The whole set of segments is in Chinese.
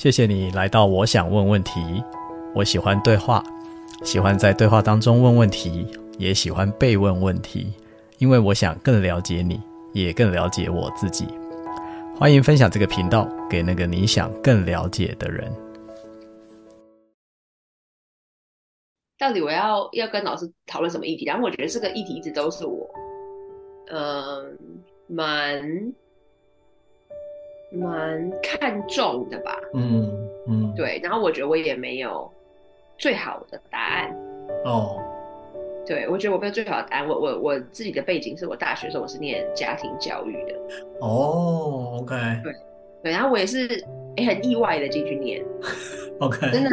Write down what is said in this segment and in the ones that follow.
谢谢你来到我想问问题。我喜欢对话，喜欢在对话当中问问题，也喜欢被问问题，因为我想更了解你，也更了解我自己。欢迎分享这个频道给那个你想更了解的人。到底我要要跟老师讨论什么议题？然后我觉得这个议题一直都是我，嗯，蛮蛮看重的吧。嗯嗯，对。然后我觉得我也没有。最好的答案哦，oh. 对，我觉得我没有最好的答案。我我我自己的背景是我大学的时候我是念家庭教育的哦、oh,，OK，对对，然后我也是也很意外的进去念，OK，真的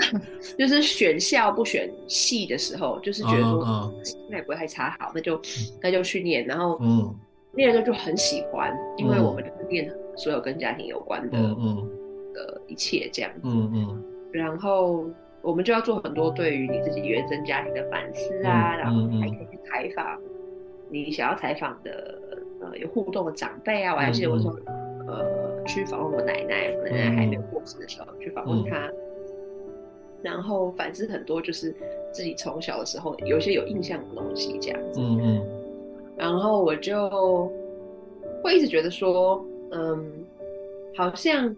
就是选校不选系的时候，就是觉得说那也不会太差，好，那就那就去念，然后嗯，念了之后就很喜欢，因为我们就是念所有跟家庭有关的嗯的一切这样子，嗯嗯，然后。我们就要做很多对于你自己原生家庭的反思啊，嗯、然后还可以去采访你想要采访的呃有互动的长辈啊。嗯、我还记得我说，呃，去访问我奶奶，我奶奶还没有过世的时候、嗯、去访问她，然后反思很多就是自己从小的时候有些有印象的东西这样子。嗯嗯。然后我就会一直觉得说，嗯，好像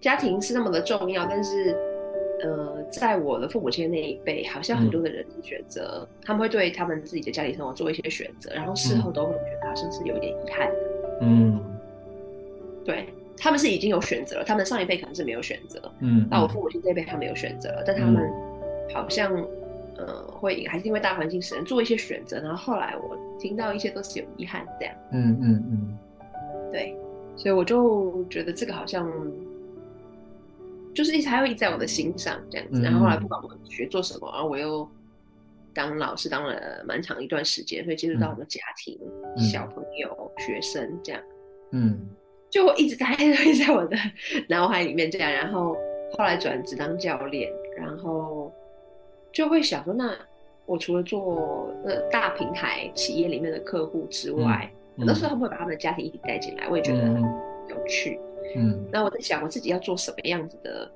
家庭是那么的重要，但是。呃，在我的父母亲那一辈，好像很多的人选择，嗯、他们会对他们自己的家庭生活做一些选择，然后事后都会觉得好像是有点遗憾的。嗯，对，他们是已经有选择了，他们上一辈可能是没有选择。嗯，那我父母亲这一辈他们有选择了，但他们好像、嗯、呃会还是因为大环境使然做一些选择，然后后来我听到一些都是有遗憾这样。嗯嗯嗯，对，所以我就觉得这个好像。就是一直还会一直在我的心上这样子，然后后来不管我学做什么，然后我又当老师当了蛮长一段时间，所以接触到很多家庭、嗯、小朋友、学生这样，嗯，就一直在 一直在我的脑海里面这样，然后后来转职当教练，然后就会想说，那我除了做呃大平台企业里面的客户之外，很多时候他们会把他们的家庭一起带进来，我也觉得很有趣。嗯，那我在想我自己要做什么样子的，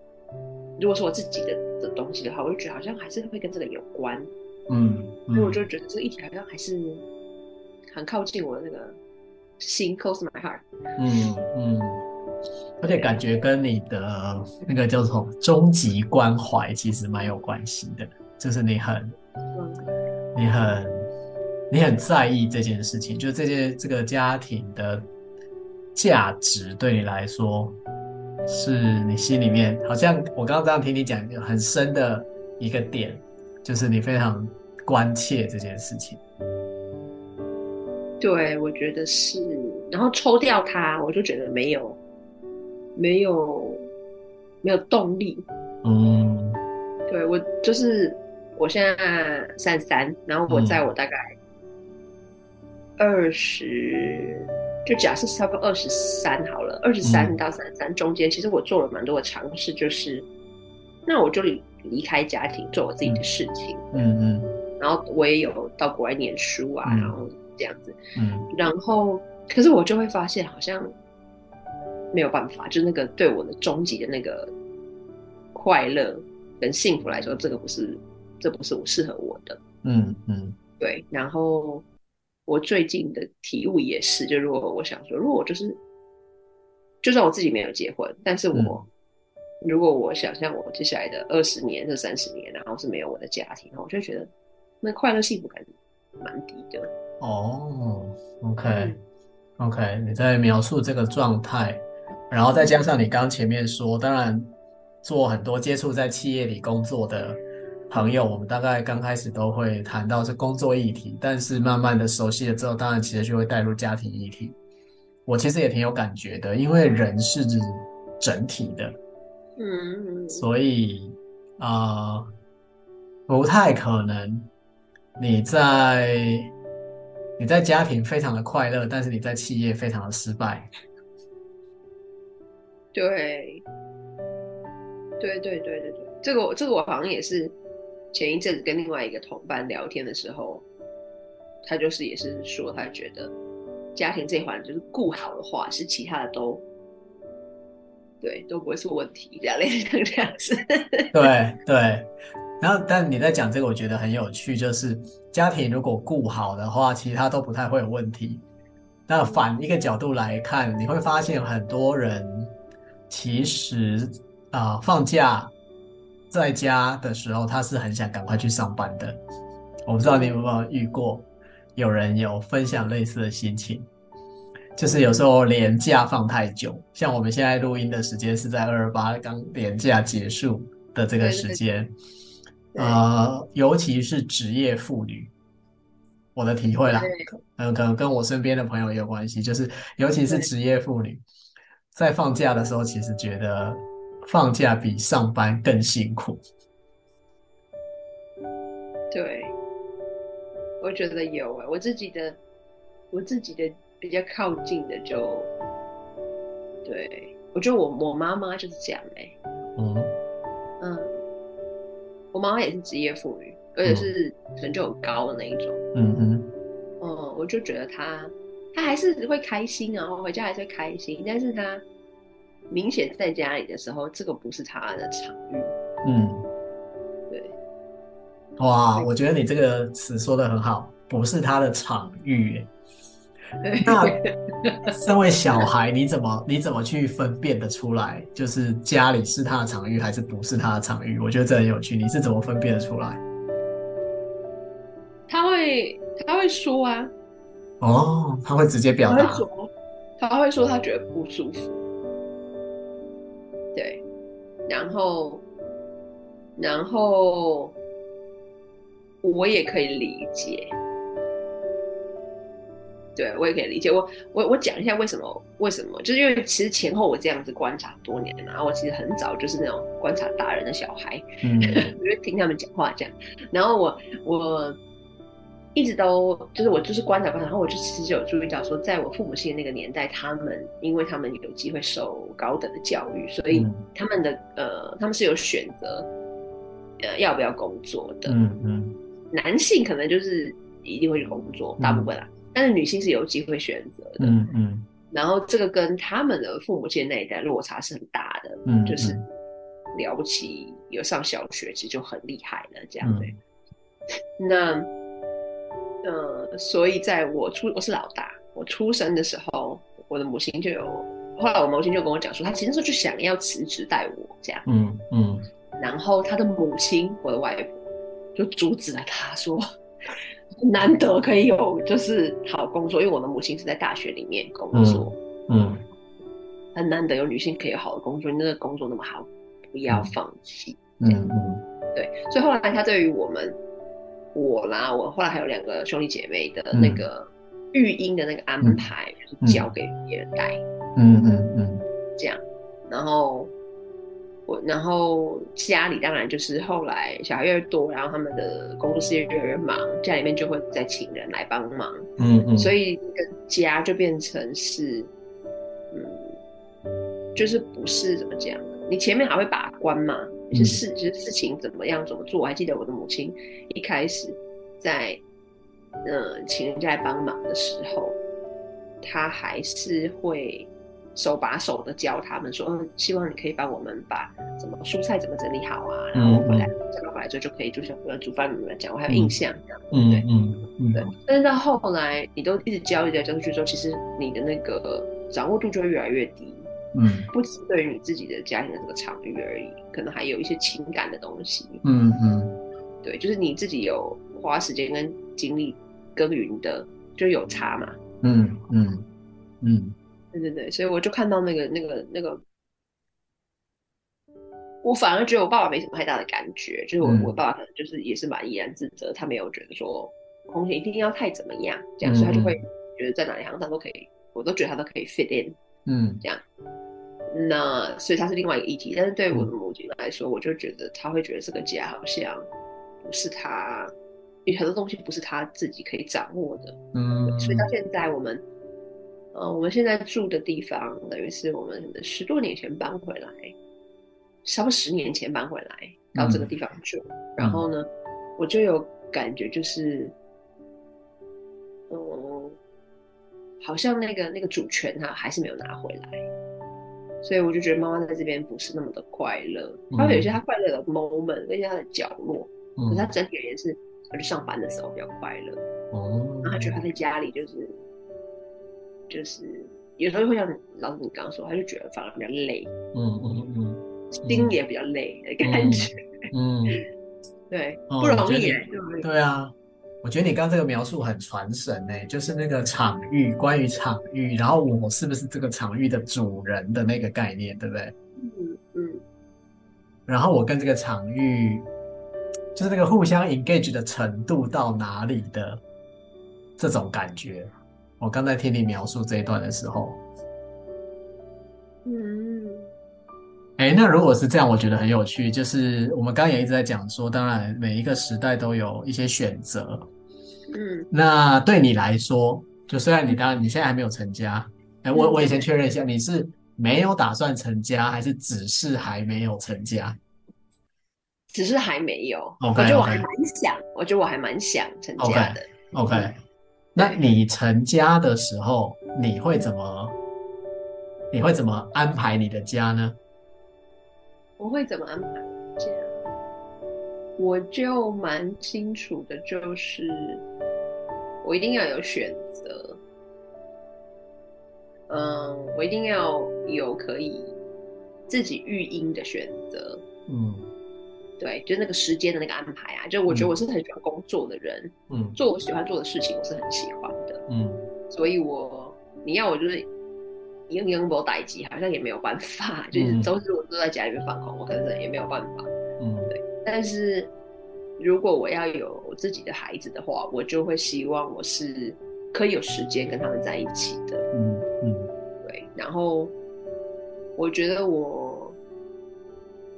如果是我自己的的东西的话，我就觉得好像还是会跟这个有关。嗯，所以我就觉得这个议题好像还是很靠近我的那个心，close my heart。嗯嗯，而且感觉跟你的那个叫做终极关怀其实蛮有关系的，就是你很，嗯、你很，你很在意这件事情，就是这些这个家庭的。价值对你来说，是你心里面好像我刚刚这样听你讲很深的一个点，就是你非常关切这件事情。对，我觉得是。然后抽掉它，我就觉得没有，没有，没有动力。嗯，对，我就是我现在三十三，然后我在我大概二十。就假设差不多二十三好了，二十三到三十三中间，其实我做了蛮多的尝试，就是，那我就离离开家庭，做我自己的事情，嗯嗯，然后我也有到国外念书啊，然后这样子，嗯，然后可是我就会发现好像没有办法，就那个对我的终极的那个快乐跟幸福来说，这个不是，这不是我适合我的，嗯嗯，对，然后。我最近的体悟也是，就如果我想说，如果我就是，就算我自己没有结婚，但是我、嗯、如果我想象我接下来的二十年、这三十年，然后是没有我的家庭，我就觉得那快乐幸福感蛮低的。哦，OK，OK，、okay, okay, 你在描述这个状态，然后再加上你刚前面说，当然做很多接触在企业里工作的。朋友，我们大概刚开始都会谈到是工作议题，但是慢慢的熟悉了之后，当然其实就会带入家庭议题。我其实也挺有感觉的，因为人是整体的，嗯，所以啊、呃，不太可能你在你在家庭非常的快乐，但是你在企业非常的失败。对，对对对对对，这个我这个我好像也是。前一阵子跟另外一个同伴聊天的时候，他就是也是说，他觉得家庭这一环就是顾好的话，是其他的都对，都不会是问题，这样类似这样子。对对，然后但你在讲这个，我觉得很有趣，就是家庭如果顾好的话，其他都不太会有问题。那反一个角度来看，你会发现很多人其实啊、放假在家的时候，他是很想赶快去上班的。我不知道你有没有遇过，有人有分享类似的心情。就是有时候连假放太久，像我们现在录音的时间是在二二八刚连假结束的这个时间，呃，尤其是职业妇女，我的体会啦，嗯，可能跟我身边的朋友也有关系，就是尤其是职业妇女，在放假的时候，其实觉得放假比上班更辛苦。对，我觉得有诶，我自己的，我自己的。比较靠近的就，对，我觉得我我妈妈就是这样哎、欸，嗯。嗯，我妈妈也是职业妇女，而且是成就很高的那一种，嗯嗯，嗯，我就觉得她她还是会开心，然后回家还是会开心，但是她明显在家里的时候，这个不是他的场域，嗯，对，哇，我觉得你这个词说的很好，不是他的场域、欸。那 身为小孩，你怎么你怎么去分辨得出来？就是家里是他的场域还是不是他的场域？我觉得这很有趣。你是怎么分辨得出来？他会他会说啊，哦，他会直接表达。他会说他觉得不舒服。对，然后然后我也可以理解。对，我也可以理解。我我我讲一下为什么？为什么？就是因为其实前后我这样子观察多年，然后我其实很早就是那种观察大人的小孩，嗯，我就听他们讲话这样。然后我我一直都就是我就是观察观察，然后我就其实有注意到说，在我父母亲的那个年代，他们因为他们有机会受高等的教育，所以他们的呃他们是有选择呃要不要工作的。嗯嗯，男性可能就是一定会去工作，大部分啊。但是女性是有机会选择的，嗯嗯，然后这个跟他们的父母亲那一代落差是很大的，嗯，就是了不起有上小学，其实就很厉害了，这样对。嗯、那，呃，所以在我出我是老大，我出生的时候，我的母亲就有，后来我母亲就跟我讲说，她其实就想要辞职带我这样，嗯嗯，然后她的母亲，我的外婆，就阻止了她说。难得可以有就是好工作，因为我的母亲是在大学里面工作，嗯，很、嗯、难得有女性可以有好的工作，你那个工作那么好，不要放弃，嗯嗯，对，所以后来他对于我们，我啦，我后来还有两个兄弟姐妹的那个育婴的那个安排，嗯、就是交给别人带，嗯嗯嗯，这样，然后。我然后家里当然就是后来小孩越多，然后他们的工作事业越来越忙，家里面就会再请人来帮忙。嗯嗯，所以这个家就变成是，嗯，就是不是怎么讲呢？你前面还会把关嘛？就是事就是事情怎么样怎么做？我还记得我的母亲一开始在呃请人家来帮忙的时候，她还是会。手把手的教他们说，嗯，希望你可以帮我们把什么蔬菜怎么整理好啊，然后回来，整理回来之后就可以就像煮饭你们讲，我还有印象这样，嗯，对，嗯嗯，对。但是到后来，你都一直教一直教出去之后，其实你的那个掌握度就会越来越低，嗯，不只对于你自己的家庭的这个场域而已，可能还有一些情感的东西，嗯嗯，对，就是你自己有花时间跟精力耕耘的，就有差嘛，嗯嗯嗯。对对对，所以我就看到那个那个那个，我反而觉得我爸爸没什么太大的感觉，就是我、嗯、我爸爸可能就是也是蛮怡然自得，他没有觉得说红姐一定要太怎么样这样，嗯、所以他就会觉得在哪里好像他都可以，我都觉得他都可以 fit in，嗯，这样。那所以他是另外一个议题，但是对我的母亲来说，嗯、我就觉得他会觉得这个家好像不是他，有很多东西不是他自己可以掌握的，嗯，所以到现在我们。呃，我们现在住的地方等于是我们十多年前搬回来，差不多十年前搬回来到这个地方住。嗯、然后呢，我就有感觉，就是，嗯，好像那个那个主权哈还是没有拿回来。所以我就觉得妈妈在这边不是那么的快乐。她会有一些她快乐的 moment，一些她的角落，嗯、可是她整体而言是，她去上班的时候比较快乐。然后她觉得她在家里就是，就是有时候会像老师你刚刚说，她就觉得反而比较累。嗯嗯嗯，心也比较累的感觉。嗯，嗯 对，不容易。对啊。我觉得你刚刚这个描述很传神诶，就是那个场域，关于场域，然后我是不是这个场域的主人的那个概念，对不对？嗯嗯。然后我跟这个场域，就是那个互相 engage 的程度到哪里的这种感觉。我刚才听你描述这一段的时候，嗯。哎，那如果是这样，我觉得很有趣。就是我们刚刚也一直在讲说，当然每一个时代都有一些选择。嗯，那对你来说，就虽然你当然你现在还没有成家，哎，我我也先确认一下，你是没有打算成家，还是只是还没有成家？只是还没有。Okay, 我觉得我还蛮想，okay. 我觉得我还蛮想成家的。OK，, okay. 那你成家的时候，你会怎么？你会怎么安排你的家呢？我会怎么安排？这样，我就蛮清楚的，就是我一定要有选择。嗯，我一定要有可以自己育婴的选择。嗯，对，就那个时间的那个安排啊，就我觉得我是很喜欢工作的人。嗯，做我喜欢做的事情，我是很喜欢的。嗯，所以我你要我就是。因为没待机，好像也没有办法。就是周日我都在家里面放空，我可能也没有办法。嗯，对。但是如果我要有自己的孩子的话，我就会希望我是可以有时间跟他们在一起的。嗯嗯，对。然后我觉得我，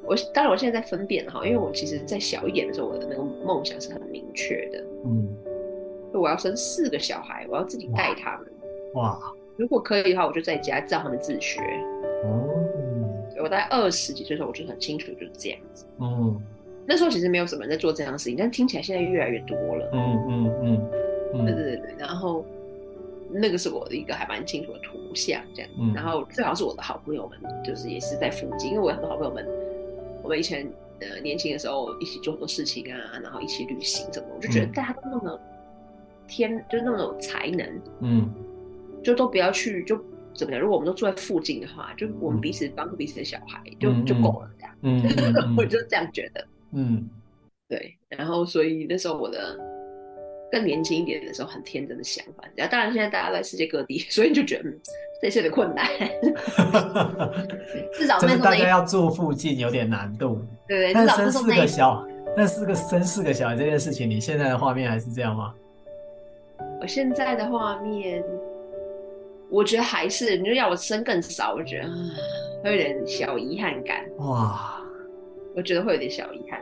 我当然我现在在分辨哈，因为我其实在小一点的时候，我的那个梦想是很明确的。嗯，我要生四个小孩，我要自己带他们。哇。哇如果可以的话，我就在家教他们自学。哦，我大概二十几岁的时候，我就很清楚就是这样子。嗯，那时候其实没有什么人在做这样的事情，但听起来现在越来越多了。嗯嗯嗯，对对对对。然后那个是我的一个还蛮清楚的图像，这样。嗯。然后最好是我的好朋友们，就是也是在附近，因为我有很多好朋友们，我们以前呃年轻的时候一起做很多事情啊，然后一起旅行什么，我就觉得大家都那么天，就是那么有才能。嗯。就都不要去，就怎么样？如果我们都住在附近的话，就我们彼此帮助彼此的小孩，嗯、就就够了这样。嗯，嗯我就这样觉得。嗯，对。然后，所以那时候我的更年轻一点的时候，很天真的想法。然后，当然现在大家在世界各地，所以你就觉得、嗯、这些的困难。至少那时候大家要住附近有点难度。对对，但生四个小，那四个生四个小孩这件事情，你现在的画面还是这样吗？我现在的画面。我觉得还是，你就要我生更少，我觉得会有点小遗憾感。哇，我觉得会有点小遗憾，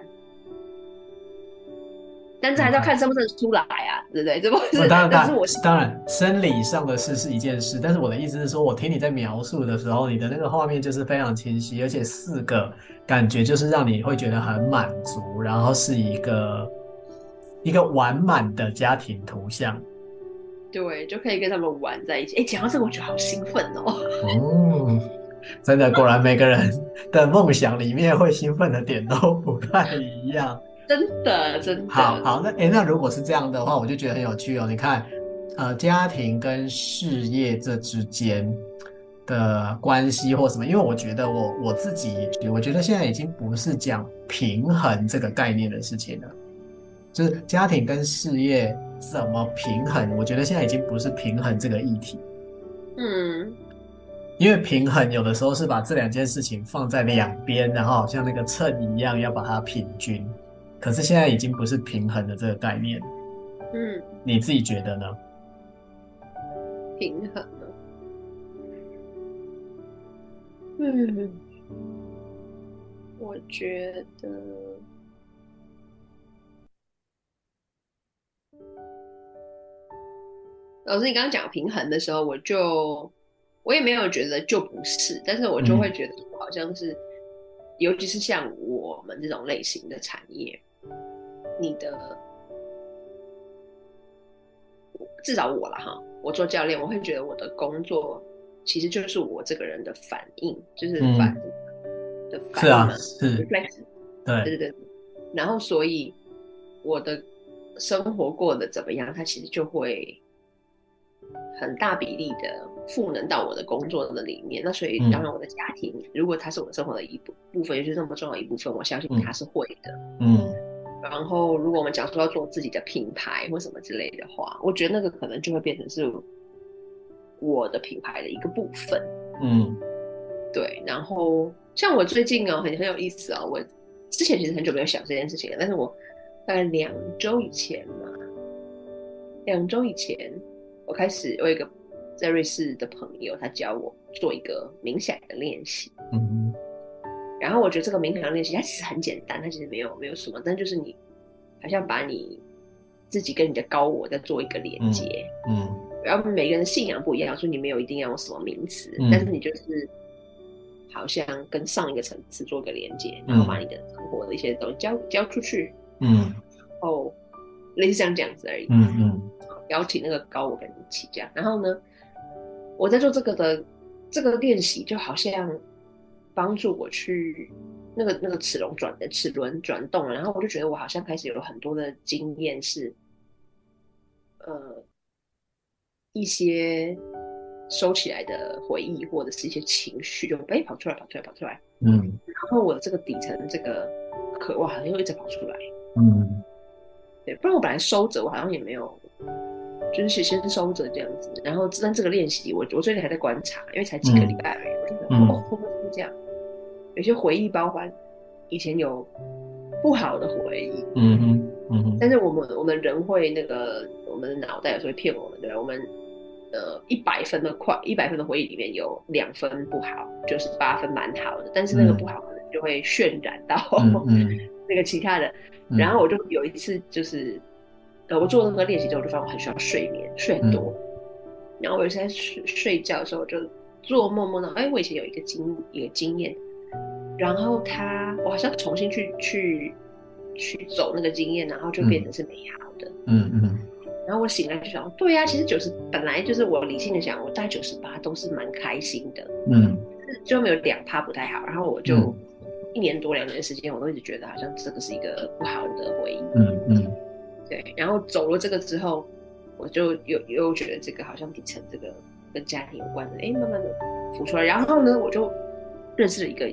但是还是要看生不生出来啊，对不对？这不是，当然，但是我当然生理上的事是一件事，但是我的意思是说，我听你在描述的时候，你的那个画面就是非常清晰，而且四个感觉就是让你会觉得很满足，然后是一个一个完满的家庭图像。对，就可以跟他们玩在一起。哎，讲到这个，我觉得好兴奋哦。哦，真的，果然每个人的梦想里面会兴奋的点都不太一样。真的，真的。好好，那哎，那如果是这样的话，我就觉得很有趣哦。你看，呃，家庭跟事业这之间的关系或什么？因为我觉得我我自己，我觉得现在已经不是讲平衡这个概念的事情了。就是家庭跟事业怎么平衡？我觉得现在已经不是平衡这个议题。嗯，因为平衡有的时候是把这两件事情放在两边，然后好像那个秤一样要把它平均。可是现在已经不是平衡的这个概念。嗯，你自己觉得呢？平衡呢。嗯，我觉得。老师，你刚刚讲平衡的时候，我就我也没有觉得就不是，但是我就会觉得好像是，嗯、尤其是像我们这种类型的产业，你的至少我了哈，我做教练，我会觉得我的工作其实就是我这个人的反应，就是反、嗯、的反是啊，是 reflex，对对对，然后所以我的生活过得怎么样，它其实就会很大比例的赋能到我的工作的里面。那所以当然我的家庭，嗯、如果它是我生活的一部部分，也就是那么重要一部分，我相信它是会的。嗯。嗯然后，如果我们讲说要做自己的品牌或什么之类的话，我觉得那个可能就会变成是我的品牌的一个部分。嗯，对。然后，像我最近哦，很很有意思哦，我之前其实很久没有想这件事情了，但是我大概两周以前嘛，两周以前，我开始我有一个在瑞士的朋友，他教我做一个冥想的练习。嗯。然后我觉得这个冥想练习它其实很简单，它其实没有没有什么，但就是你好像把你自己跟你的高我在做一个连接，嗯，嗯，然后每个人的信仰不一样，所以你没有一定要用什么名词，嗯，但是你就是好像跟上一个层次做一个连接，然后把你的生活的一些东西交交出去，嗯，哦，类似像这样子而已，嗯嗯，邀请那个高我跟你一起这样，然后呢，我在做这个的这个练习就好像。帮助我去那个那个齿轮转的齿轮转动，然后我就觉得我好像开始有很多的经验是，呃，一些收起来的回忆或者是一些情绪就哎跑出来跑出来跑出来，嗯，然后我的这个底层这个渴望好像又一直跑出来，嗯，对，不然我本来收着，我好像也没有，就是先收着这样子，然后但这个练习我我最近还在观察，因为才几个礼拜而已，我觉得哦会不会是这样？有些回忆包含以前有不好的回忆，嗯嗯，嗯哼。但是我们我们人会那个，我们的脑袋有时候会骗我们，对吧？我们呃一百分的快一百分的回忆里面有两分不好，就是八分蛮好的。但是那个不好可能就会渲染到、嗯、那个其他的。然后我就有一次就是呃，我做那个练习之后，我就发现我很需要睡眠，睡很多。嗯、然后我有一次在睡睡觉的时候，就做梦梦到，哎，我以前有一个经一个经验。然后他，我好像重新去去去走那个经验，然后就变成是美好的。嗯嗯。嗯，然后我醒来就想，对呀、啊，其实九十本来就是我理性的想，我大概九十八都是蛮开心的。嗯。最后没有两趴不太好，然后我就一年多两年的时间，我都一直觉得好像这个是一个不好的回忆。嗯嗯。对，然后走了这个之后，我就又又觉得这个好像底层这个跟家庭有关的，哎，慢慢的浮出来。然后呢，我就认识了一个。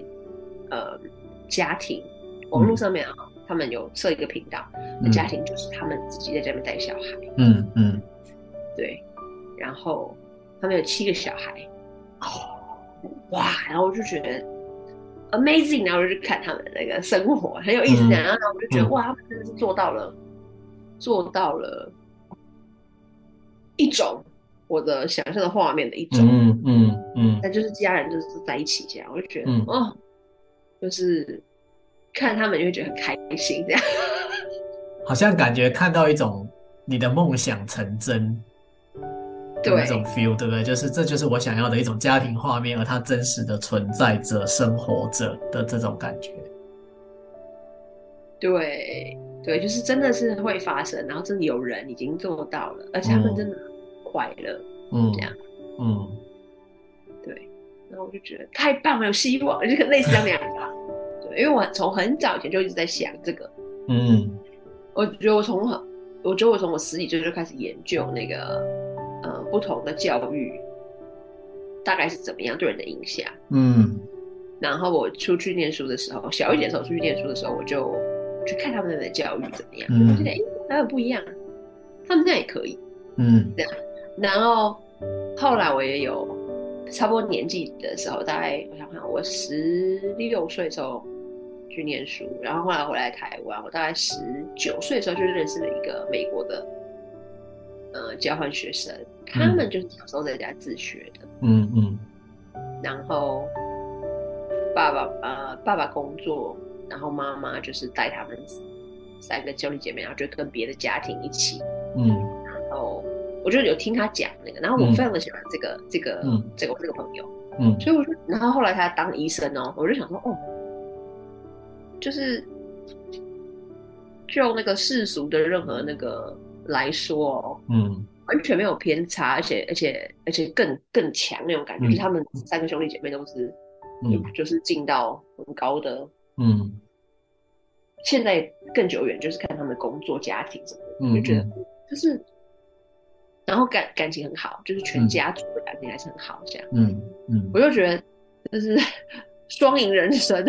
呃，家庭网络上面啊，嗯、他们有设一个频道，嗯、家庭就是他们自己在家里面带小孩，嗯嗯，嗯对，然后他们有七个小孩，哦，哇，然后我就觉得 amazing，然后我就去看他们那个生活很有意思，嗯、然后我就觉得、嗯、哇，他们真的是做到了，做到了一种我的想象的画面的一种，嗯嗯嗯，那就是家人就是在一起这样，我就觉得、嗯、哦。就是看他们就会觉得很开心，这样 好像感觉看到一种你的梦想成真对那种 feel，对不对？就是这就是我想要的一种家庭画面，而它真实的存在着、生活着的这种感觉。对对，就是真的是会发生，然后真的有人已经做到了，而且他们真的快乐，嗯，这样，嗯。对然后我就觉得太棒了，有希望，就类似这样子。对，因为我从很早以前就一直在想这个。嗯，我觉得我从很，我觉得我从我十几岁就开始研究那个，呃，不同的教育大概是怎么样对人的影响。嗯，然后我出去念书的时候，小一点的时候出去念书的时候，我就去看他们的教育怎么样，嗯、我觉得哎，还有不一样，他们那样也可以。嗯，这样。然后后来我也有。差不多年纪的时候，大概我想想，我十六岁的时候去念书，然后后来回来台湾，我大概十九岁的时候就认识了一个美国的呃交换学生，他们就是小时候在家自学的，嗯嗯，然后爸爸呃爸爸工作，然后妈妈就是带他们三个兄弟姐妹，然后就跟别的家庭一起，嗯，然后。我就有听他讲那个，然后我非常的喜欢这个、嗯、这个、嗯、这个这个朋友，嗯，所以我就，然后后来他当医生哦，我就想说，哦，就是就那个世俗的任何那个来说，嗯，完全没有偏差，而且而且而且更更强那种感觉，嗯、就是他们三个兄弟姐妹都是，嗯，就是进到很高的，嗯，现在更久远，就是看他们工作、家庭什么的，嗯、就觉得就是，然后感感情很好，就是全家族的感情还是很好，这样，嗯嗯，我就觉得就是 双赢人生，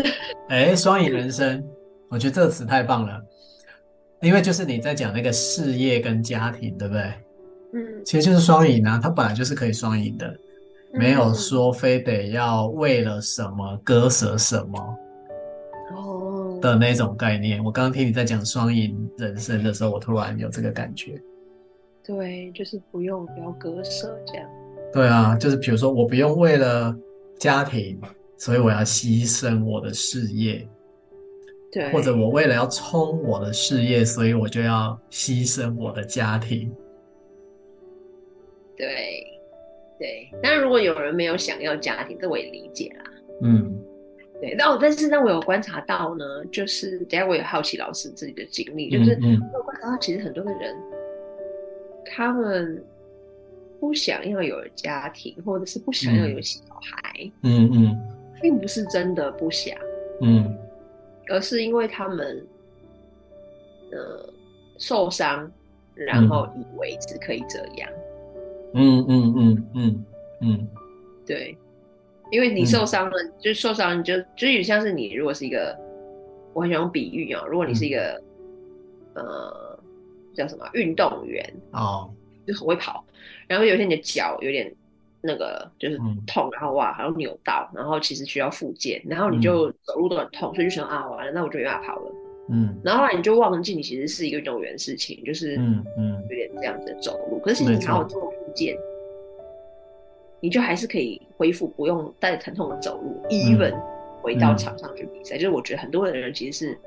哎、欸，双赢人生，我觉得这个词太棒了。因为就是你在讲那个事业跟家庭，对不对？嗯，其实就是双赢啊，它本来就是可以双赢的，没有说非得要为了什么割舍什么哦的那种概念。我刚刚听你在讲双赢人生的时候，我突然有这个感觉。对，就是不用不要割舍这样。对啊，就是比如说我不用为了家庭，所以我要牺牲我的事业。对，或者我为了要冲我的事业，所以我就要牺牲我的家庭。对，对。但如果有人没有想要家庭，这我也理解啦。嗯，对。但我但是呢，我有观察到呢，就是等下我也好奇老师自己的经历，就是我有观察到，其实很多的人，他们不想要有家庭，或者是不想要有小孩。嗯嗯，并不是真的不想。嗯。而是因为他们，呃，受伤，然后以为只可以这样。嗯嗯嗯嗯嗯，对，因为你受伤了，嗯、就受伤，你就就有点像是你如果是一个，我很喜欢用比喻啊、喔，如果你是一个，嗯、呃，叫什么运动员哦，就很会跑，然后有一天你的脚有点。那个就是痛，然后哇，还要扭到，然后其实需要复健，然后你就走路都很痛，所以就想啊，完了，那我就没办法跑了。嗯，然后后来你就忘记你其实是一个运动员的事情，就是嗯嗯，有点这样子的走路。可是其实你好好做复健，你就还是可以恢复，不用带着疼痛的走路，even 回到场上去比赛。就是我觉得很多的人其实是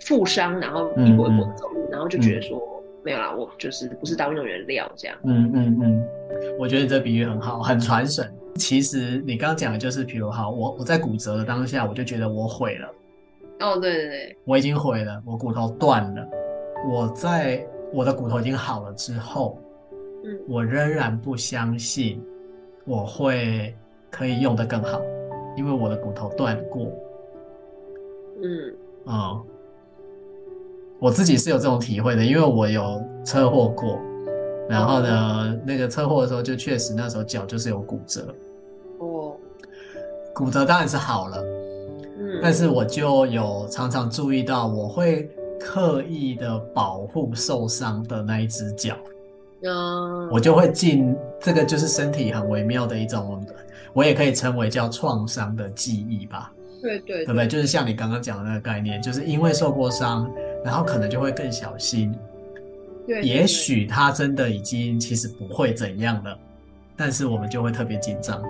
负伤，然后一跛一跛的走路，然后就觉得说。没有啦，我就是不是当运动员料这样。嗯嗯嗯，我觉得你这比喻很好，很传神。其实你刚刚讲的就是，比如好，我我在骨折的当下，我就觉得我毁了。哦，对对对，我已经毁了，我骨头断了。我在我的骨头已经好了之后，嗯，我仍然不相信我会可以用得更好，因为我的骨头断过。嗯，哦。我自己是有这种体会的，因为我有车祸过，然后呢，那个车祸的时候就确实那时候脚就是有骨折。哦，骨折当然是好了，嗯，但是我就有常常注意到，我会刻意的保护受伤的那一只脚，嗯，我就会尽这个就是身体很微妙的一种，我也可以称为叫创伤的记忆吧。对对，对不对？就是像你刚刚讲的那个概念，就是因为受过伤。然后可能就会更小心，对，也许他真的已经其实不会怎样了，但是我们就会特别紧张。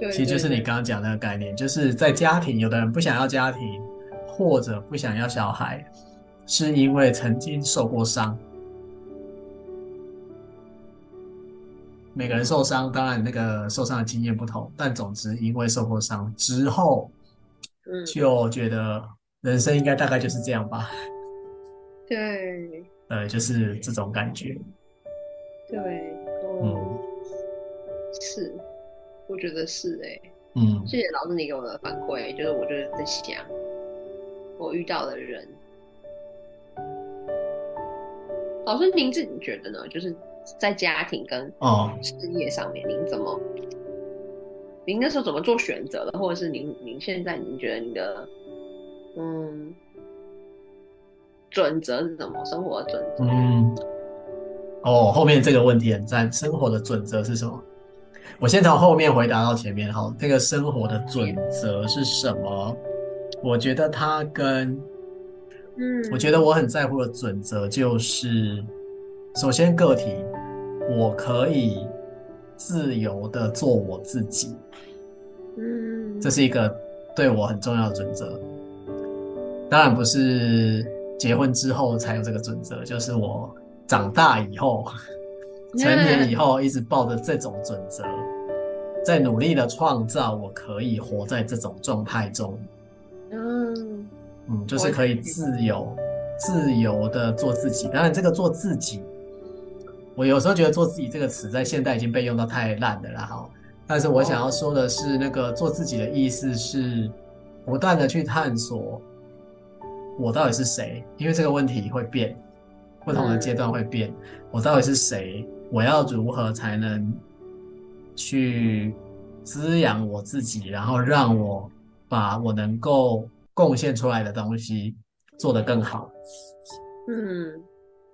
对，其实就是你刚刚讲那个概念，就是在家庭，有的人不想要家庭，或者不想要小孩，是因为曾经受过伤。每个人受伤，当然那个受伤的经验不同，但总之因为受过伤之后，嗯，就觉得。人生应该大概就是这样吧，对，呃，就是这种感觉，对，哦、嗯，是，我觉得是哎、欸，嗯，谢谢老师你给我的反馈，就是我就是在想，我遇到的人，老师您自己觉得呢？就是在家庭跟哦事业上面，您怎么，您那时候怎么做选择的？或者是您您现在您觉得你的嗯，准则是什么？生活的准则？嗯，哦，后面这个问题很赞。生活的准则是什么？我先从后面回答到前面。哈，这个生活的准则是什么？我觉得它跟，嗯，我觉得我很在乎的准则就是，首先个体，我可以自由的做我自己。嗯，这是一个对我很重要的准则。当然不是结婚之后才有这个准则，就是我长大以后、成年以后，一直抱着这种准则，在努力的创造我可以活在这种状态中。嗯嗯，就是可以自由、自由的做自己。当然，这个做自己，我有时候觉得“做自己”这个词在现代已经被用到太烂的了哈。但是我想要说的是，那个做自己的意思是不断的去探索我到底是谁，因为这个问题会变，不同的阶段会变。我到底是谁？我要如何才能去滋养我自己，然后让我把我能够贡献出来的东西做得更好？嗯。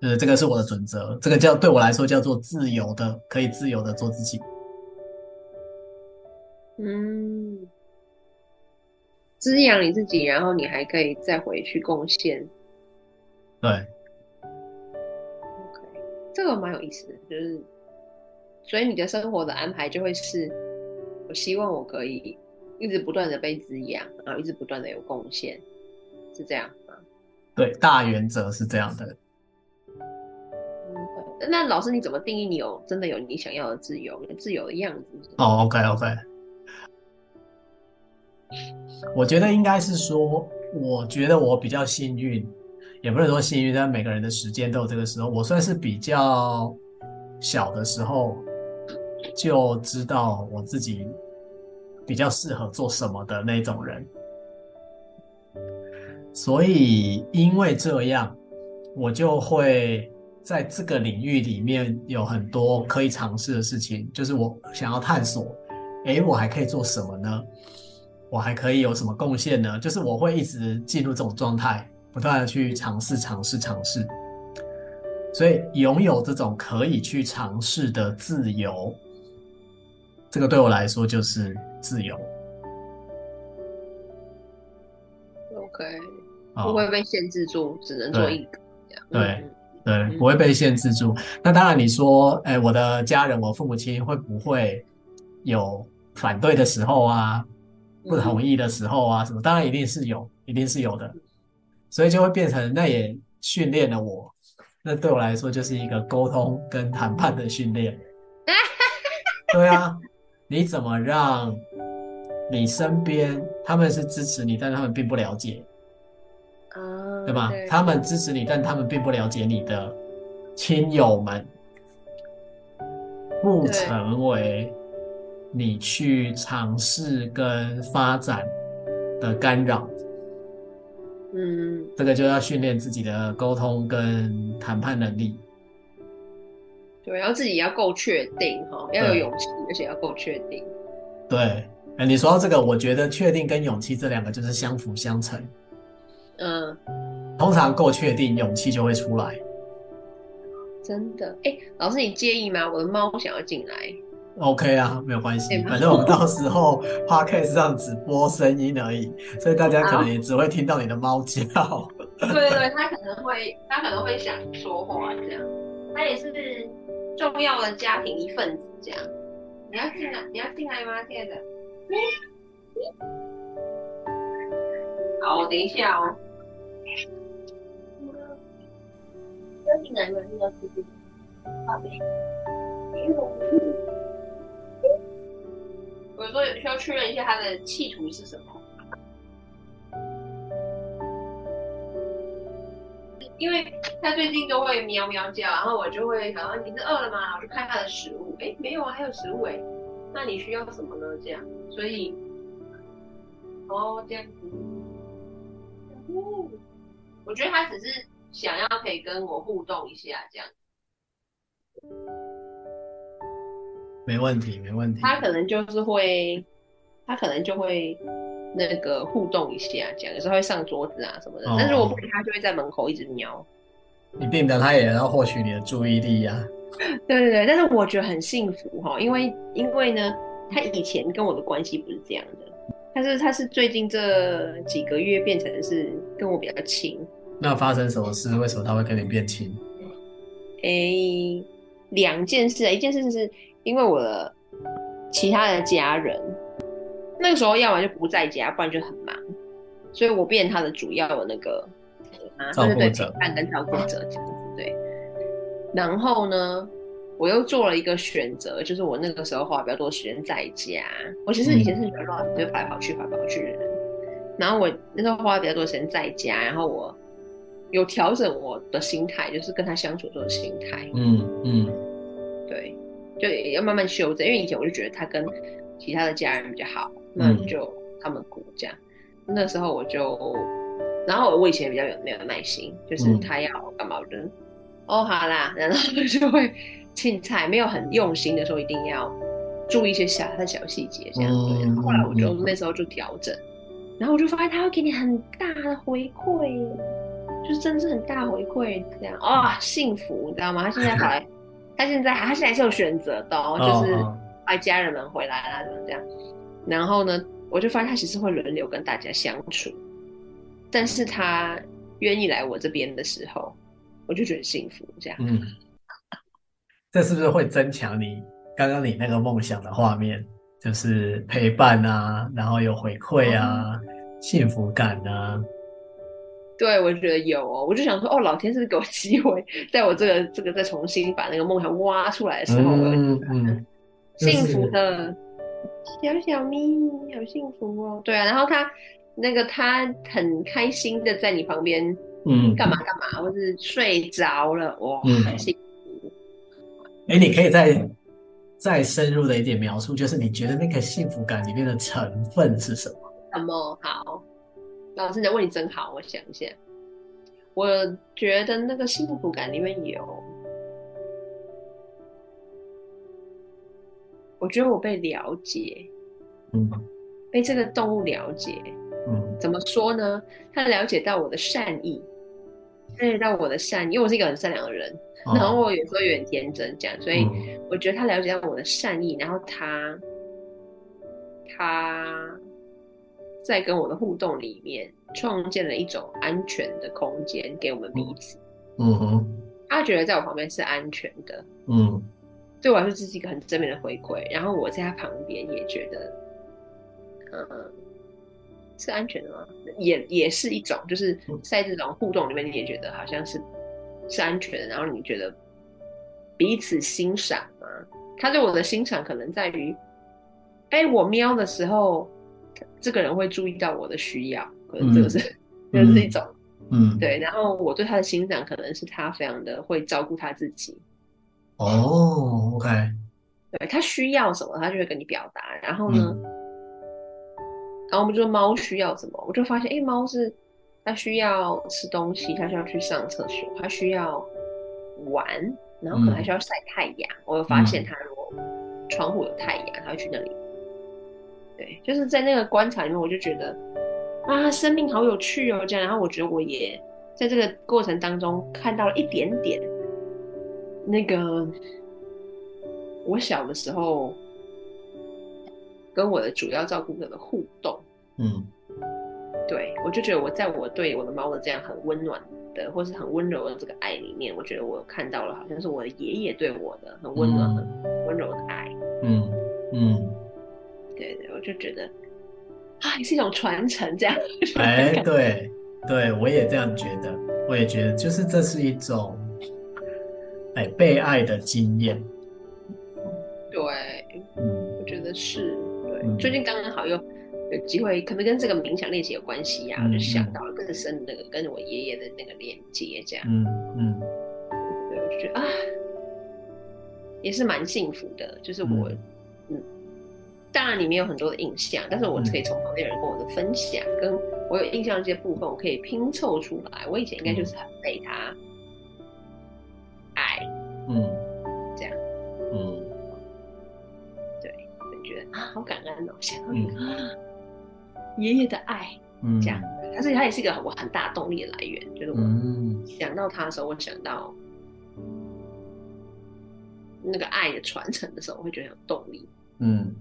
呃，这个是我的准则，这个叫对我来说叫做自由的，可以自由的做自己。嗯，滋养你自己，然后你还可以再回去贡献。对。OK，这个蛮有意思的，就是，所以你的生活的安排就会是，我希望我可以一直不断的被滋养，然后一直不断的有贡献，是这样吗？对，大原则是这样的。那老师，你怎么定义你有真的有你想要的自由？自由的样子？哦，OK，OK。我觉得应该是说，我觉得我比较幸运，也不能说幸运，但每个人的时间都有这个时候。我算是比较小的时候就知道我自己比较适合做什么的那种人，所以因为这样，我就会。在这个领域里面有很多可以尝试的事情，就是我想要探索，诶，我还可以做什么呢？我还可以有什么贡献呢？就是我会一直进入这种状态，不断的去尝试、尝试、尝试。所以拥有这种可以去尝试的自由，这个对我来说就是自由。OK，不会被限制住，只能做一个。对。对对，不会被限制住。那当然，你说，哎，我的家人，我父母亲会不会有反对的时候啊，不同意的时候啊，什么？当然一定是有，一定是有的。所以就会变成，那也训练了我。那对我来说，就是一个沟通跟谈判的训练。对啊，你怎么让你身边他们是支持你，但他们并不了解。对吧？对，他们支持你，但他们并不了解你的亲友们，不成为你去尝试跟发展的干扰。嗯，这个就要训练自己的沟通跟谈判能力。对，然后自己要够确定哈，要有勇气，而且要够确定。对，哎，你说到这个，我觉得确定跟勇气这两个就是相辅相成。嗯，通常够确定，勇气就会出来。真的，哎、欸，老师，你介意吗？我的猫想要进来。OK 啊，没有关系，欸、反正我们到时候 Podcast 上只播声音而已，所以大家可能也只会听到你的猫叫。对对对，它可能会，它可能会想说话这样。它也是重要的家庭一份子这样。你要进来，你要进来吗，亲爱的？好，我等一下哦。要进来吗？要出去？好的。我说需要确认一下他的企图是什么，因为他最近都会喵喵叫，然后我就会想说你是饿了吗？我就看他的食物，哎，没有啊，还有食物哎，那你需要什么呢？这样，所以，哦，这样子。哦，我觉得他只是想要可以跟我互动一下，这样。没问题，没问题。他可能就是会，他可能就会那个互动一下，这样有时候会上桌子啊什么的。哦、但是我不理他，就会在门口一直瞄。你变得他也要获取你的注意力呀、啊。对对对，但是我觉得很幸福哈，因为因为呢，他以前跟我的关系不是这样的。但是他是最近这几个月变成是跟我比较亲。那发生什么事？为什么他会跟你变亲？诶、欸，两件事。一件事是因为我的其他的家人那个时候要么就不在家，不然就很忙，所以我变他的主要的那个啊，照顾者，陪伴跟照顾者这样子。对。然后呢？我又做了一个选择，就是我那个时候花比较多时间在家。我其实以前是喜欢乱，就跑来跑去，跑来跑去的人。然后我那时候花比较多时间在家，然后我有调整我的心态，就是跟他相处的心态。嗯嗯。对，就也要慢慢修正。因为以前我就觉得他跟其他的家人比较好，那就他们顾这样。嗯、那时候我就，然后我以前比较有没有耐心，就是他要干嘛我就，哦好啦，然后就会青菜没有很用心的时候，一定要注意一些小的小细节这样。嗯、后来我就、嗯、那时候就调整，然后我就发现他会给你很大的回馈。就是真的是很大回馈，这样哦，幸福，你知道吗？他现在还，他现在他现在是有选择的哦，就是带家人们回来啦，怎么这样？然后呢，我就发现他其实会轮流跟大家相处，但是他愿意来我这边的时候，我就觉得幸福，这样。嗯，这是不是会增强你刚刚你那个梦想的画面？就是陪伴啊，然后有回馈啊，嗯、幸福感啊。对，我觉得有哦，我就想说，哦，老天是不是给我机会，在我这个这个再重新把那个梦想挖出来的时候，嗯嗯，幸福的小小咪，好幸福哦。对啊，然后他那个他很开心的在你旁边，嗯，干嘛干嘛，或是睡着了，哇，很幸福。哎，你可以再再深入的一点描述，就是你觉得那个幸福感里面的成分是什么？什么好？老师，你问你真好，我想一下。我觉得那个幸福感里面有，我觉得我被了解，嗯，被这个动物了解，嗯，怎么说呢？他了解到我的善意，了解到我的善意，因为我是一个很善良的人，哦、然后我有时候有点天真，这样，所以我觉得他了解到我的善意，然后他，他。在跟我的互动里面，创建了一种安全的空间给我们彼此。嗯哼，他觉得在我旁边是安全的。嗯，对我来说这是一个很正面的回馈。然后我在他旁边也觉得，嗯，是安全的吗？也也是一种，就是在这种互动里面，你也觉得好像是是安全的。然后你觉得彼此欣赏吗？他对我的欣赏可能在于，哎，我喵的时候。这个人会注意到我的需要，可能这个是，这、嗯、是一种，嗯，对。然后我对他的欣赏，可能是他非常的会照顾他自己。哦，OK。对，他需要什么，他就会跟你表达。然后呢，嗯、然后我们就说猫需要什么，我就发现，哎，猫是它需要吃东西，它需要去上厕所，它需要玩，然后可能还需要晒太阳。嗯、我有发现，它如果窗户有太阳，它会去那里。对，就是在那个观察里面，我就觉得啊，生命好有趣哦，这样。然后我觉得我也在这个过程当中看到了一点点那个我小的时候跟我的主要照顾者的互动。嗯，对，我就觉得我在我对我的猫的这样很温暖的，或是很温柔的这个爱里面，我觉得我看到了，好像是我的爷爷对我的很温暖、很温柔的爱。嗯嗯。就觉得啊，也是一种传承，这样。哎，对，对我也这样觉得，我也觉得，就是这是一种，哎，被爱的经验。对，嗯，我觉得是。对，嗯、最近刚刚好又有机会，可能跟这个冥想练习有关系呀、啊，嗯、我就想到了更深的那个跟我爷爷的那个连接，这样。嗯嗯。对，我就觉得啊，也是蛮幸福的，就是我，嗯。嗯当然里面有很多的印象，但是我可以从旁边人跟我的分享，嗯、跟我有印象这些部分，我可以拼凑出来。我以前应该就是很被他爱，嗯，这样，嗯，对，我觉得啊，好感恩哦，想到爷爷的爱，嗯，这样，但是他也是一个我很大动力的来源，就是我想到他的时候，我想到那个爱的传承的时候，我会觉得有动力，嗯。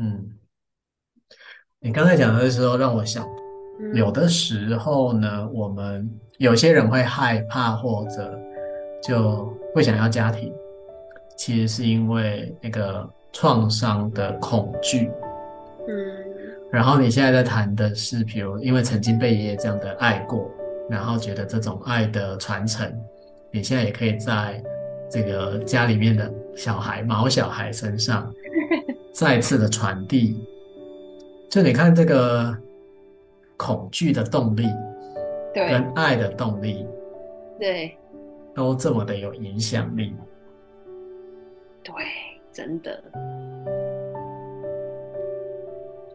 嗯，你刚才讲的时候让我想，有的时候呢，我们有些人会害怕或者就会想要家庭，其实是因为那个创伤的恐惧。嗯，然后你现在在谈的是，比如因为曾经被爷爷这样的爱过，然后觉得这种爱的传承，你现在也可以在这个家里面的小孩、毛小孩身上。再次的传递，就你看这个恐惧的动力，对，跟爱的动力，对，都这么的有影响力。对，真的，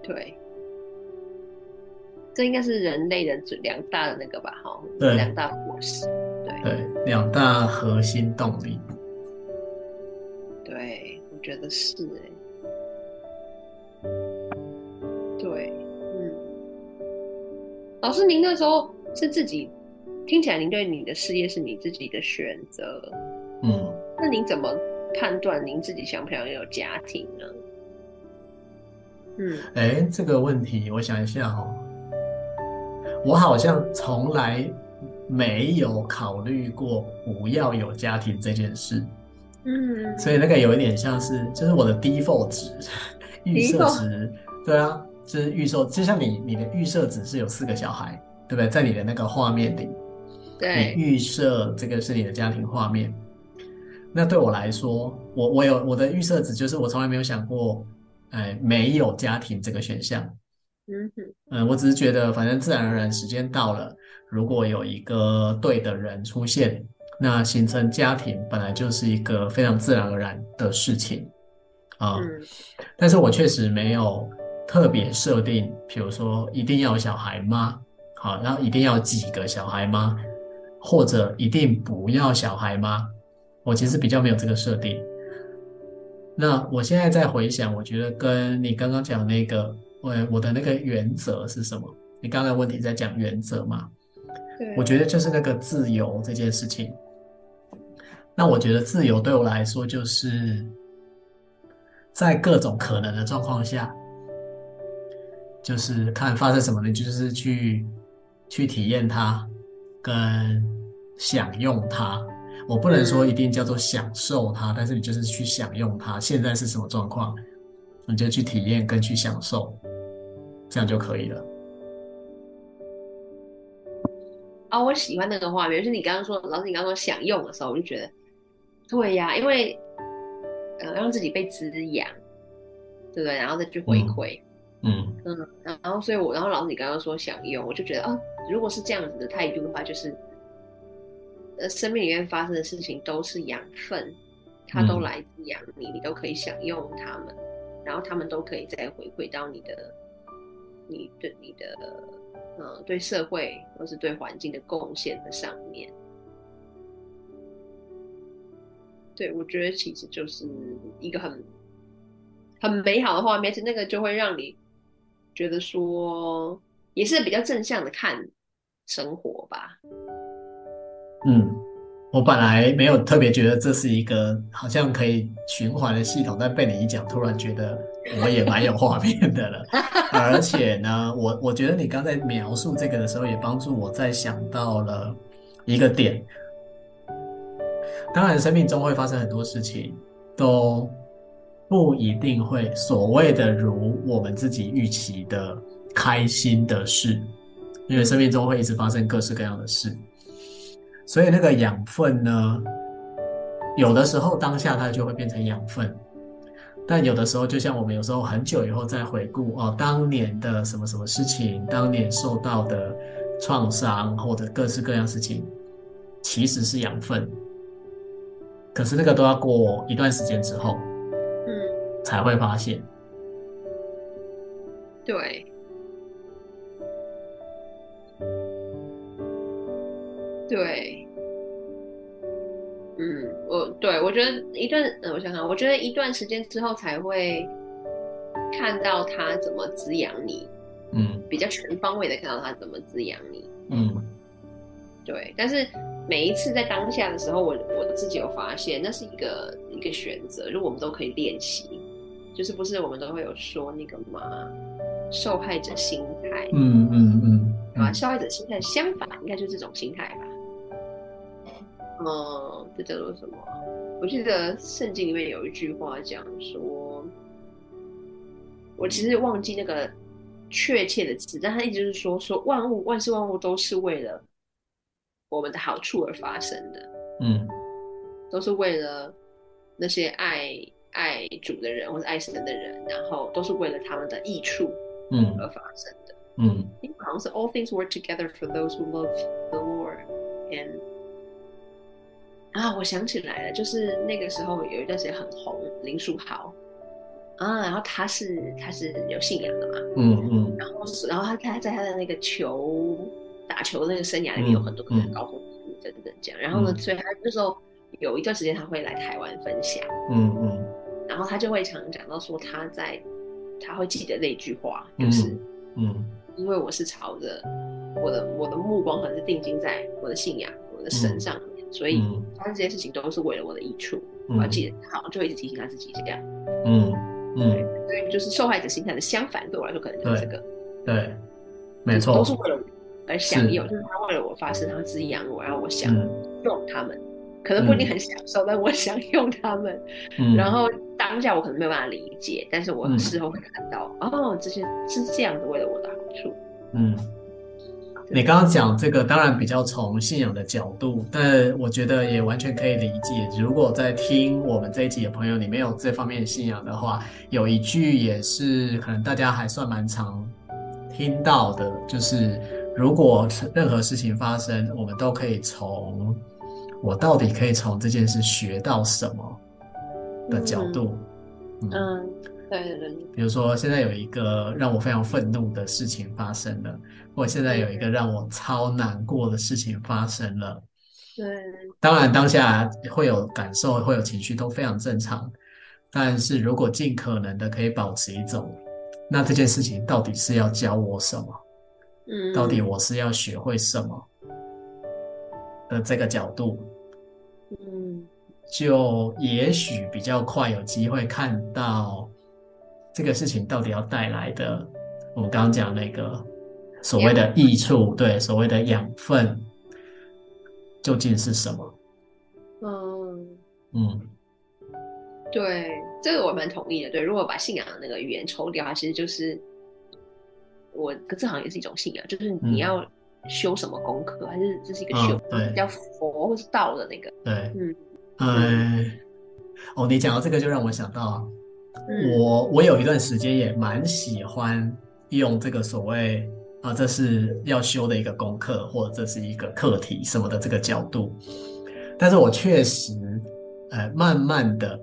对，这应该是人类的最两大的那个吧？哈，对，两大果实，对对，两大核心动力。对，我觉得是哎。对，嗯，老师，您那时候是自己听起来，您对你的事业是你自己的选择，嗯，那您怎么判断您自己想不想有家庭呢？嗯，哎，这个问题我想一下哦，我好像从来没有考虑过不要有家庭这件事，嗯，所以那个有一点像是，就是我的 default 值，预设值，对啊。就是预设，就像你你的预设值是有四个小孩，对不对？在你的那个画面里，对，你预设这个是你的家庭画面。那对我来说，我我有我的预设值，就是我从来没有想过，哎，没有家庭这个选项。嗯，我只是觉得，反正自然而然时间到了，如果有一个对的人出现，那形成家庭本来就是一个非常自然而然的事情啊。嗯，但是我确实没有。特别设定，比如说一定要有小孩吗？好，然后一定要几个小孩吗？或者一定不要小孩吗？我其实比较没有这个设定。那我现在在回想，我觉得跟你刚刚讲那个，我我的那个原则是什么？你刚才问题在讲原则嘛？对，我觉得就是那个自由这件事情。那我觉得自由对我来说，就是在各种可能的状况下。就是看发生什么呢？就是去去体验它，跟享用它。我不能说一定叫做享受它，嗯、但是你就是去享用它。现在是什么状况，你就去体验跟去享受，这样就可以了。啊、哦，我喜欢那个画面，就是你刚刚说，老师你刚刚说享用的时候，我就觉得，对呀，因为呃，让自己被滋养，对不对？然后再去回馈。嗯嗯嗯，然后所以我，我然后老师你刚刚说享用，我就觉得啊，如果是这样子的态度的话，就是呃，生命里面发生的事情都是养分，它都来自养你，嗯、你都可以享用它们，然后他们都可以再回馈到你的，你对你的嗯，对社会或是对环境的贡献的上面。对，我觉得其实就是一个很很美好的画面，是那个就会让你。觉得说也是比较正向的看生活吧。嗯，我本来没有特别觉得这是一个好像可以循环的系统，但被你一讲，突然觉得我也蛮有画面的了。而且呢，我我觉得你刚才描述这个的时候，也帮助我在想到了一个点。当然，生命中会发生很多事情，都。不一定会所谓的如我们自己预期的开心的事，因为生命中会一直发生各式各样的事，所以那个养分呢，有的时候当下它就会变成养分，但有的时候就像我们有时候很久以后再回顾哦，当年的什么什么事情，当年受到的创伤或者各式各样事情，其实是养分，可是那个都要过一段时间之后。才会发现，对，对，嗯，我对我觉得一段，嗯，我想想，我觉得一段时间之后才会看到他怎么滋养你，嗯，比较全方位的看到他怎么滋养你，嗯，对，但是每一次在当下的时候，我我自己有发现，那是一个一个选择，如果我们都可以练习。就是不是我们都会有说那个嘛？受害者心态，嗯嗯嗯，啊，受害者心态相反应该就是这种心态吧？嗯，这叫做什么？我记得圣经里面有一句话讲说，我其实忘记那个确切的词，但他一直是说，说万物万事万物都是为了我们的好处而发生的，嗯，都是为了那些爱。爱主的人或者爱神的人，然后都是为了他们的益处，嗯，而发生的，嗯，好像是 All things work together for those who love the Lord and 啊，我想起来了，就是那个时候有一段时间很红，林书豪。啊，然后他是他是有信仰的嘛，嗯嗯，然后然后他他在他的那个球打球那个生涯里面有很多可能高峰等等这样，然后呢，所以他那时候有一段时间他会来台湾分享，嗯嗯，然后他就会常常讲到说他在他会记得那句话，就是嗯，因为我是朝着我的我的目光可能是定睛在我的信仰我的神上。所以。发生这些事情都是为了我的益处，我要记。得好像就会一直提醒他自己这样。嗯嗯，所以就是受害者心态的相反，对我来说可能就是这个。对，没错，都是为了我而享有，就是他为了我发声，他滋养我，然后我享用他们，可能不一定很享受，但我 享用他们。然后当下我可能没有办法理解，但是我事后会看到，哦，这些是这样子为了我的好处。嗯。你刚刚讲这个，当然比较从信仰的角度，但我觉得也完全可以理解。如果在听我们这一集的朋友，你没有这方面信仰的话，有一句也是可能大家还算蛮常听到的，就是如果任何事情发生，我们都可以从我到底可以从这件事学到什么的角度，嗯。嗯对对对，比如说现在有一个让我非常愤怒的事情发生了，或现在有一个让我超难过的事情发生了。对，当然当下会有感受，会有情绪都非常正常。但是如果尽可能的可以保持一种，那这件事情到底是要教我什么？嗯，到底我是要学会什么的这个角度，嗯，就也许比较快有机会看到。这个事情到底要带来的，我们刚刚讲那个所谓的益处，对，所谓的养分，究竟是什么？嗯嗯，对，这个我蛮同意的。对，如果把信仰的那个语言抽掉，它其实就是我，可这好像也是一种信仰，就是你要修什么功课，嗯、还是这是一个修，对，叫佛或是道的那个？对，嗯嗯，哦，你讲到这个，就让我想到。我我有一段时间也蛮喜欢用这个所谓啊，这是要修的一个功课，或者这是一个课题什么的这个角度，但是我确实，呃，慢慢的，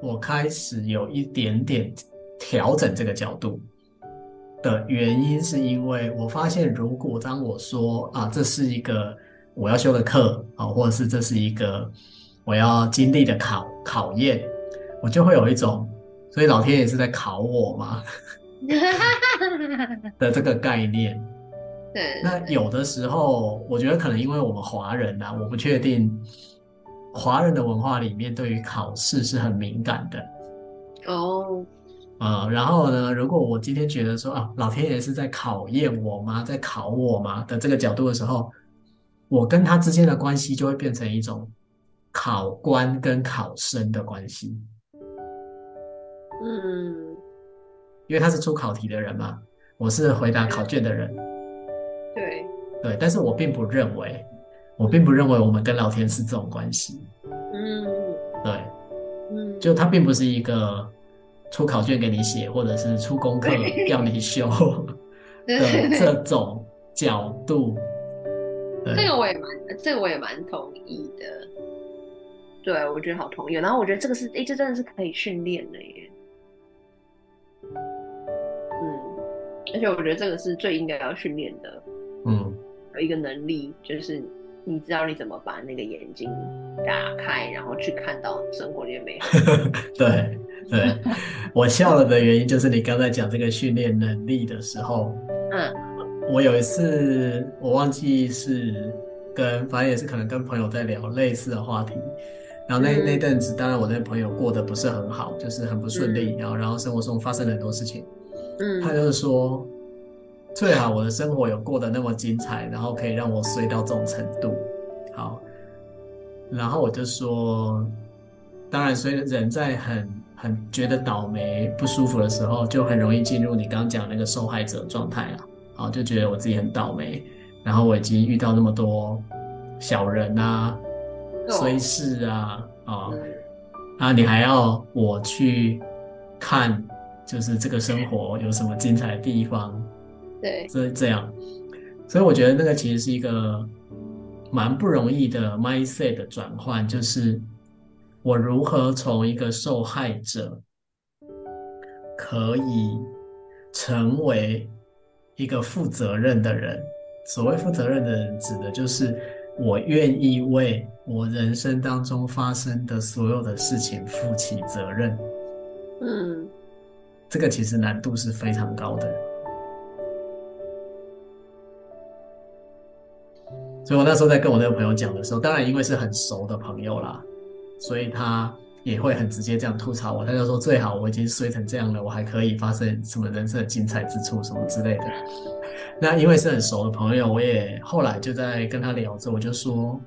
我开始有一点点调整这个角度的原因，是因为我发现，如果当我说啊，这是一个我要修的课啊，或者是这是一个我要经历的考考验，我就会有一种。所以老天爷是在考我吗？的这个概念。对。那有的时候，我觉得可能因为我们华人啊，我不确定华人的文化里面对于考试是很敏感的。哦。呃，然后呢，如果我今天觉得说啊，老天爷是在考验我吗？在考我吗？的这个角度的时候，我跟他之间的关系就会变成一种考官跟考生的关系。嗯，因为他是出考题的人嘛，我是回答考卷的人。对对，但是我并不认为，我并不认为我们跟老天是这种关系。嗯，对，嗯，就他并不是一个出考卷给你写，或者是出功课要你修 的这种角度。这个我也蛮，这个我也蛮同意的。对，我觉得好同意。然后我觉得这个是，哎，这真的是可以训练的耶。嗯而且我觉得这个是最应该要训练的，嗯，有一个能力，就是你知道你怎么把那个眼睛打开，然后去看到生活里面美好。对对，我笑了的原因就是你刚才讲这个训练能力的时候，嗯，我有一次我忘记是跟，反正也是可能跟朋友在聊类似的话题，然后那、嗯、那阵子，当然我那朋友过得不是很好，就是很不顺利，嗯、然后然后生活中发生了很多事情。嗯，他就是说，最好我的生活有过得那么精彩，然后可以让我衰到这种程度。好，然后我就说，当然，所以人在很很觉得倒霉不舒服的时候，就很容易进入你刚刚讲那个受害者状态啊。好，就觉得我自己很倒霉，然后我已经遇到那么多小人啊、衰事啊，啊，啊，你还要我去看？就是这个生活有什么精彩的地方？对，这这样，所以我觉得那个其实是一个蛮不容易的 mindset 的转换，就是我如何从一个受害者，可以成为一个负责任的人。所谓负责任的人，指的就是我愿意为我人生当中发生的所有的事情负起责任。嗯，这个其实难度是非常高的。所以我那时候在跟我那个朋友讲的时候，当然因为是很熟的朋友啦，所以他也会很直接这样吐槽我。他就说：“最好我已经衰成这样了，我还可以发生什么人生的精彩之处什么之类的。”那因为是很熟的朋友，我也后来就在跟他聊着，我就说：“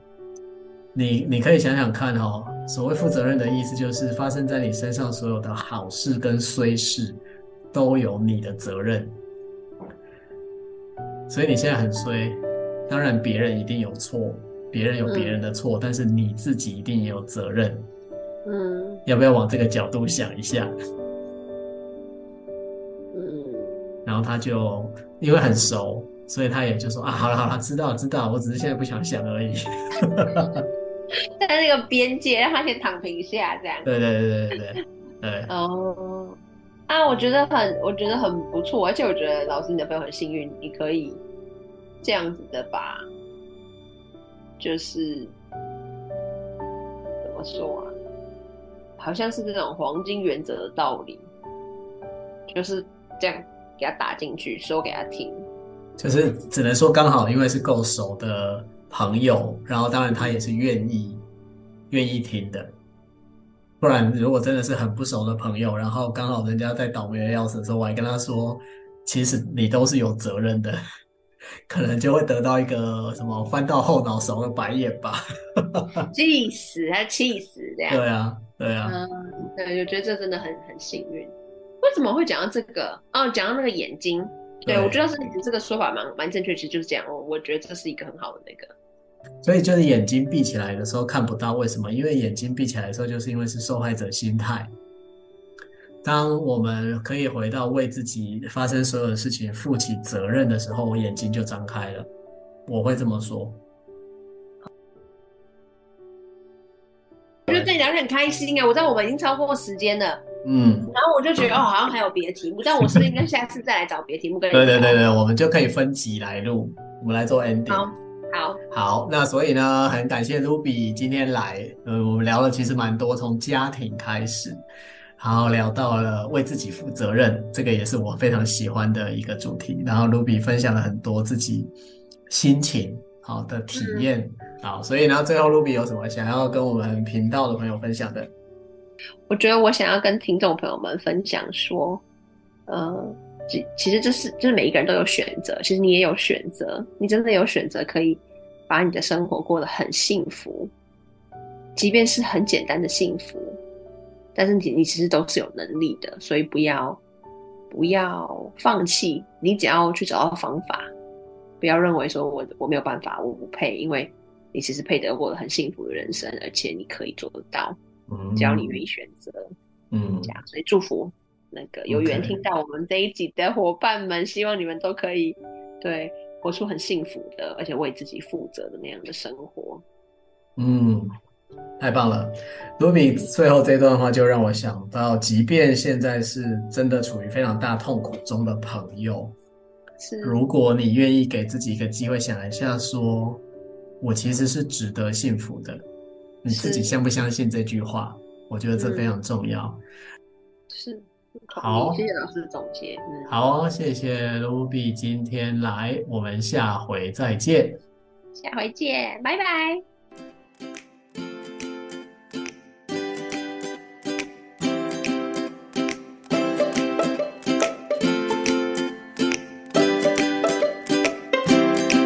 你你可以想想看哦，所谓负责任的意思就是发生在你身上所有的好事跟衰事都有你的责任。所以你现在很衰。”当然，别人一定有错，别人有别人的错，嗯，但是你自己一定也有责任。嗯，要不要往这个角度想一下？嗯，然后他就因为很熟，所以他也就说啊，好了好了，知道知道，我只是现在不想想而已。在那个边界，让他先躺平一下，这样。对对对对对对。对哦，啊，我觉得很，我觉得很不错，而且我觉得老师你的朋友很幸运，你可以。这样子的吧，就是怎么说啊？好像是这种黄金原则的道理，就是这样给他打进去，说给他听。就是只能说刚好，因为是够熟的朋友，然后当然他也是愿意愿意听的。不然如果真的是很不熟的朋友，然后刚好人家在倒霉的要死的时候，我还跟他说，其实你都是有责任的。可能就会得到一个什么翻到后脑勺的白眼吧，气死他气死这样。对啊，对啊。嗯，对，我觉得这真的很很幸运。为什么会讲到这个？哦，讲到那个眼睛。对，对我觉得是你这个说法蛮蛮正确，其实就是这样。我我觉得这是一个很好的那个。所以就是眼睛闭起来的时候看不到，为什么？因为眼睛闭起来的时候，就是因为是受害者心态。当我们可以回到为自己发生所有的事情负起责任的时候，我眼睛就张开了。我会这么说。我觉得跟你聊天很开心啊！我知道我们已经超过时间了，嗯，然后我就觉得哦，好像还有别的题目，但我是不是应该下次再来找别的题目跟？对对对对，我们就可以分集来录，我们来做 ending。好，好，好。那所以呢，很感谢 Ruby 今天来，呃，我们聊了其实蛮多，从家庭开始。然后聊到了为自己负责任，这个也是我非常喜欢的一个主题。然后 Ruby 分享了很多自己心情好的体验，嗯、好，所以呢，最后 Ruby 有什么想要跟我们频道的朋友分享的？我觉得我想要跟听众朋友们分享说，呃，其其实这是就是每一个人都有选择，其实你也有选择，你真的有选择可以把你的生活过得很幸福，即便是很简单的幸福。但是你你其实都是有能力的，所以不要不要放弃。你只要去找到方法，不要认为说我我没有办法，我不配，因为你其实配得过很幸福的人生，而且你可以做得到。嗯，只要你愿意选择，嗯，这样。所以祝福那个有缘听到我们这一集的伙伴们.希望你们都可以对活出很幸福的，而且为自己负责的那样的生活。嗯。太棒了，Ruby 最后这段话就让我想到，即便现在是真的处于非常大痛苦中的朋友，是如果你愿意给自己一个机会，想一下说，我其实是值得幸福的，你自己相不相信这句话？我觉得这非常重要。是，好，谢谢老师总结。嗯，好，谢谢 Ruby 今天来，我们下回再见。下回见，拜拜。